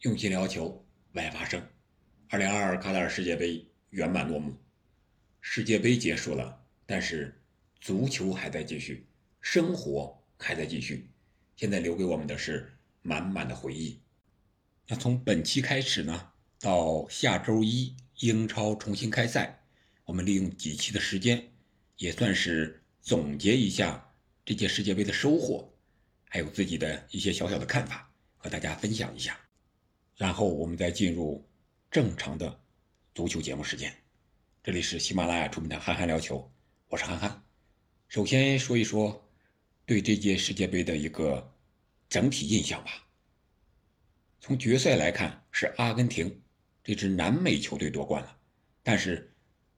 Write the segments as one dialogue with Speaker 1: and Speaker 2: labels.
Speaker 1: 用心聊球，外发声。二零二二卡塔尔世界杯圆满落幕，世界杯结束了，但是足球还在继续，生活还在继续。现在留给我们的是满满的回忆。那从本期开始呢，到下周一英超重新开赛，我们利用几期的时间，也算是总结一下这届世界杯的收获，还有自己的一些小小的看法，和大家分享一下。然后我们再进入正常的足球节目时间。这里是喜马拉雅出品的《憨憨聊球》，我是憨憨。首先说一说。对这届世界杯的一个整体印象吧。从决赛来看，是阿根廷这支南美球队夺冠了。但是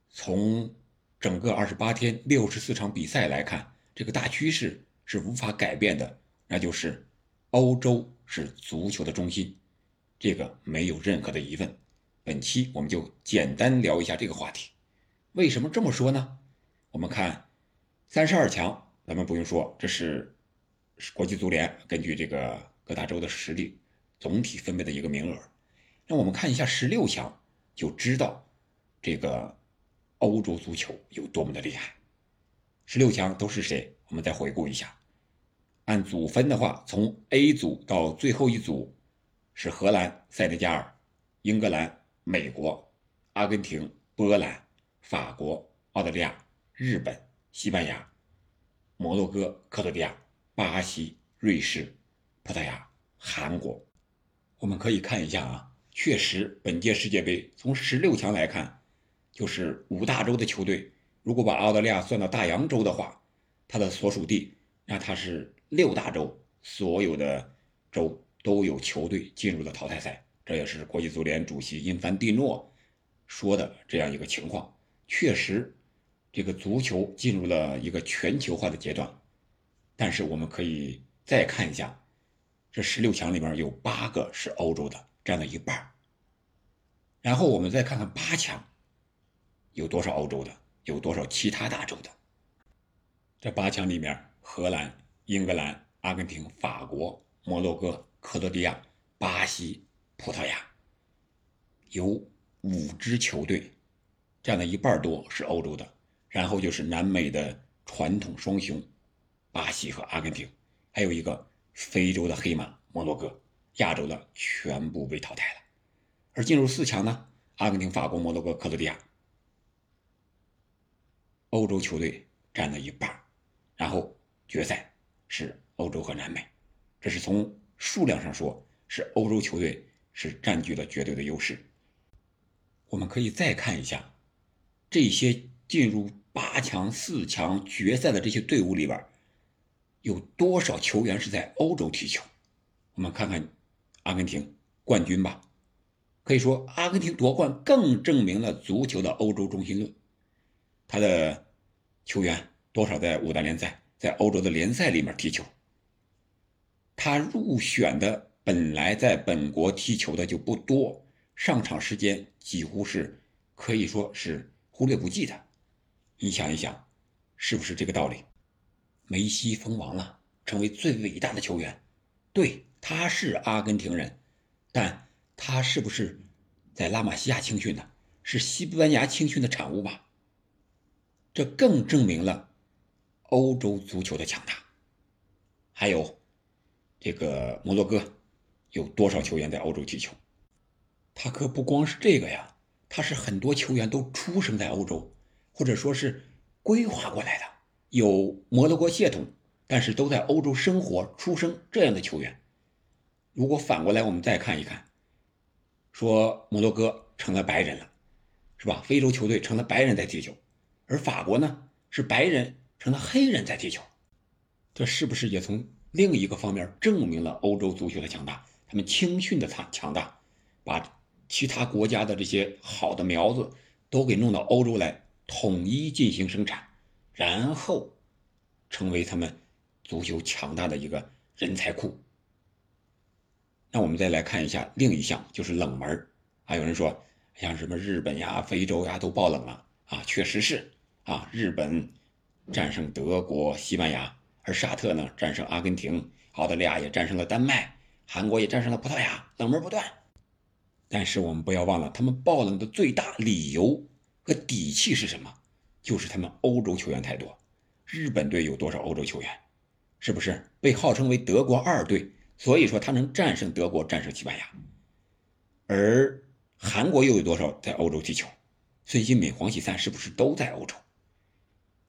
Speaker 1: 从整个二十八天六十四场比赛来看，这个大趋势是无法改变的，那就是欧洲是足球的中心，这个没有任何的疑问。本期我们就简单聊一下这个话题。为什么这么说呢？我们看三十二强。咱们不用说，这是国际足联根据这个各大洲的实力总体分配的一个名额。那我们看一下十六强，就知道这个欧洲足球有多么的厉害。十六强都是谁？我们再回顾一下。按组分的话，从 A 组到最后一组是荷兰、塞内加尔、英格兰、美国、阿根廷、波兰、法国、澳大利亚、日本、西班牙。摩洛哥、克罗地亚、巴西、瑞士、葡萄牙、韩国，我们可以看一下啊。确实，本届世界杯从十六强来看，就是五大洲的球队。如果把澳大利亚算到大洋洲的话，它的所属地，那它是六大洲所有的州都有球队进入了淘汰赛。这也是国际足联主席因凡蒂诺说的这样一个情况。确实。这个足球进入了一个全球化的阶段，但是我们可以再看一下，这十六强里面有八个是欧洲的，占了一半然后我们再看看八强，有多少欧洲的，有多少其他大洲的。这八强里面，荷兰、英格兰、阿根廷、法国、摩洛哥、克罗地亚、巴西、葡萄牙，有五支球队，占了一半多是欧洲的。然后就是南美的传统双雄，巴西和阿根廷，还有一个非洲的黑马摩洛哥，亚洲的全部被淘汰了。而进入四强呢，阿根廷、法国、摩洛哥、克罗地亚，欧洲球队占了一半，然后决赛是欧洲和南美，这是从数量上说，是欧洲球队是占据了绝对的优势。我们可以再看一下这些。进入八强、四强决赛的这些队伍里边，有多少球员是在欧洲踢球？我们看看阿根廷冠军吧。可以说，阿根廷夺冠更证明了足球的欧洲中心论。他的球员多少在五大联赛、在欧洲的联赛里面踢球？他入选的本来在本国踢球的就不多，上场时间几乎是可以说是忽略不计的。你想一想，是不是这个道理？梅西封王了，成为最伟大的球员。对，他是阿根廷人，但他是不是在拉玛西亚青训的？是西班牙青训的产物吧？这更证明了欧洲足球的强大。还有这个摩洛哥，有多少球员在欧洲踢球？他可不光是这个呀，他是很多球员都出生在欧洲。或者说是规划过来的，有摩洛哥血统，但是都在欧洲生活、出生这样的球员。如果反过来，我们再看一看，说摩洛哥成了白人了，是吧？非洲球队成了白人在踢球，而法国呢是白人成了黑人在踢球，这是不是也从另一个方面证明了欧洲足球的强大？他们青训的强强大，把其他国家的这些好的苗子都给弄到欧洲来。统一进行生产，然后成为他们足球强大的一个人才库。那我们再来看一下另一项，就是冷门啊。有人说像什么日本呀、非洲呀都爆冷了啊，确实是啊。日本战胜德国、西班牙，而沙特呢战胜阿根廷，澳大利亚也战胜了丹麦，韩国也战胜了葡萄牙，冷门不断。但是我们不要忘了，他们爆冷的最大理由和底气是什么？就是他们欧洲球员太多。日本队有多少欧洲球员？是不是被号称为德国二队？所以说他能战胜德国，战胜西班牙。而韩国又有多少在欧洲踢球？孙兴敏、黄喜灿是不是都在欧洲？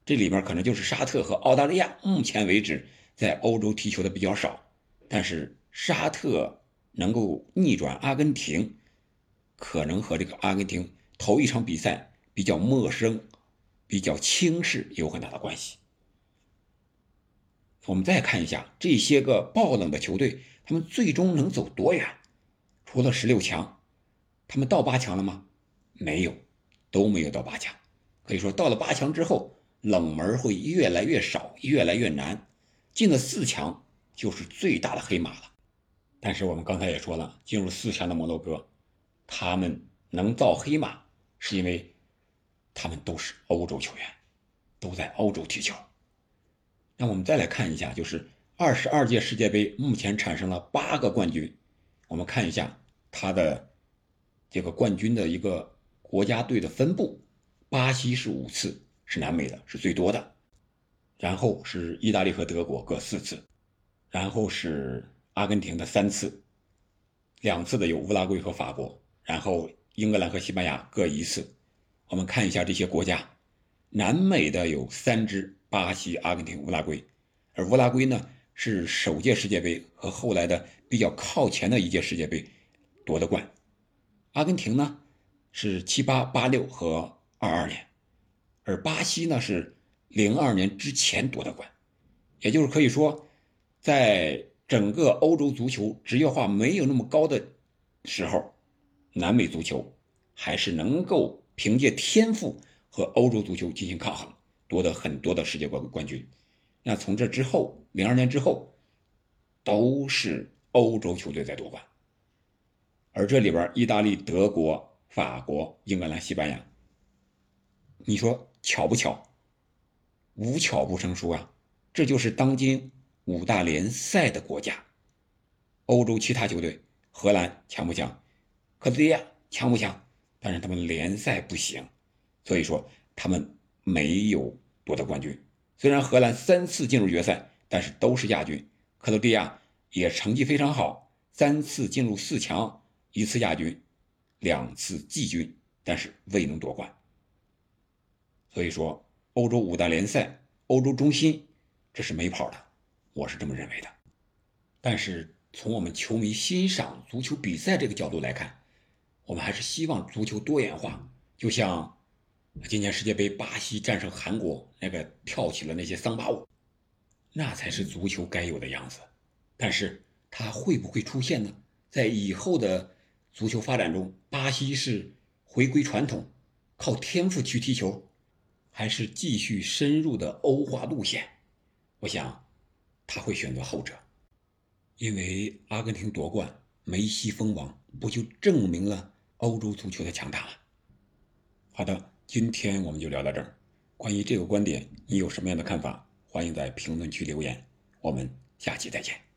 Speaker 1: 这里面可能就是沙特和澳大利亚，目前为止在欧洲踢球的比较少。但是沙特能够逆转阿根廷，可能和这个阿根廷头一场比赛比较陌生、比较轻视有很大的关系。我们再看一下这些个爆冷的球队，他们最终能走多远？除了十六强，他们到八强了吗？没有，都没有到八强。可以说，到了八强之后，冷门会越来越少，越来越难。进了四强就是最大的黑马了。但是我们刚才也说了，进入四强的摩洛哥，他们能造黑马，是因为他们都是欧洲球员，都在欧洲踢球。那我们再来看一下，就是二十二届世界杯目前产生了八个冠军。我们看一下它的这个冠军的一个国家队的分布，巴西是五次，是南美的，是最多的。然后是意大利和德国各四次，然后是阿根廷的三次，两次的有乌拉圭和法国，然后英格兰和西班牙各一次。我们看一下这些国家，南美的有三支。巴西、阿根廷、乌拉圭，而乌拉圭呢是首届世界杯和后来的比较靠前的一届世界杯夺的冠。阿根廷呢是七八、八六和二二年，而巴西呢是零二年之前夺的冠。也就是可以说，在整个欧洲足球职业化没有那么高的时候，南美足球还是能够凭借天赋和欧洲足球进行抗衡。夺得很多的世界冠冠军，那从这之后，零二年之后，都是欧洲球队在夺冠。而这里边，意大利、德国、法国、英格兰、西班牙，你说巧不巧？无巧不成书啊！这就是当今五大联赛的国家。欧洲其他球队，荷兰强不强？克罗地亚强不强？但是他们联赛不行，所以说他们。没有夺得冠军，虽然荷兰三次进入决赛，但是都是亚军。克罗地亚也成绩非常好，三次进入四强，一次亚军，两次季军，但是未能夺冠。所以说，欧洲五大联赛，欧洲中心，这是没跑的，我是这么认为的。但是从我们球迷欣赏足球比赛这个角度来看，我们还是希望足球多元化，就像。今年世界杯，巴西战胜韩国，那个跳起了那些桑巴舞，那才是足球该有的样子。但是它会不会出现呢？在以后的足球发展中，巴西是回归传统，靠天赋去踢球，还是继续深入的欧化路线？我想他会选择后者，因为阿根廷夺冠，梅西封王，不就证明了欧洲足球的强大吗？好的。今天我们就聊到这儿。关于这个观点，你有什么样的看法？欢迎在评论区留言。我们下期再见。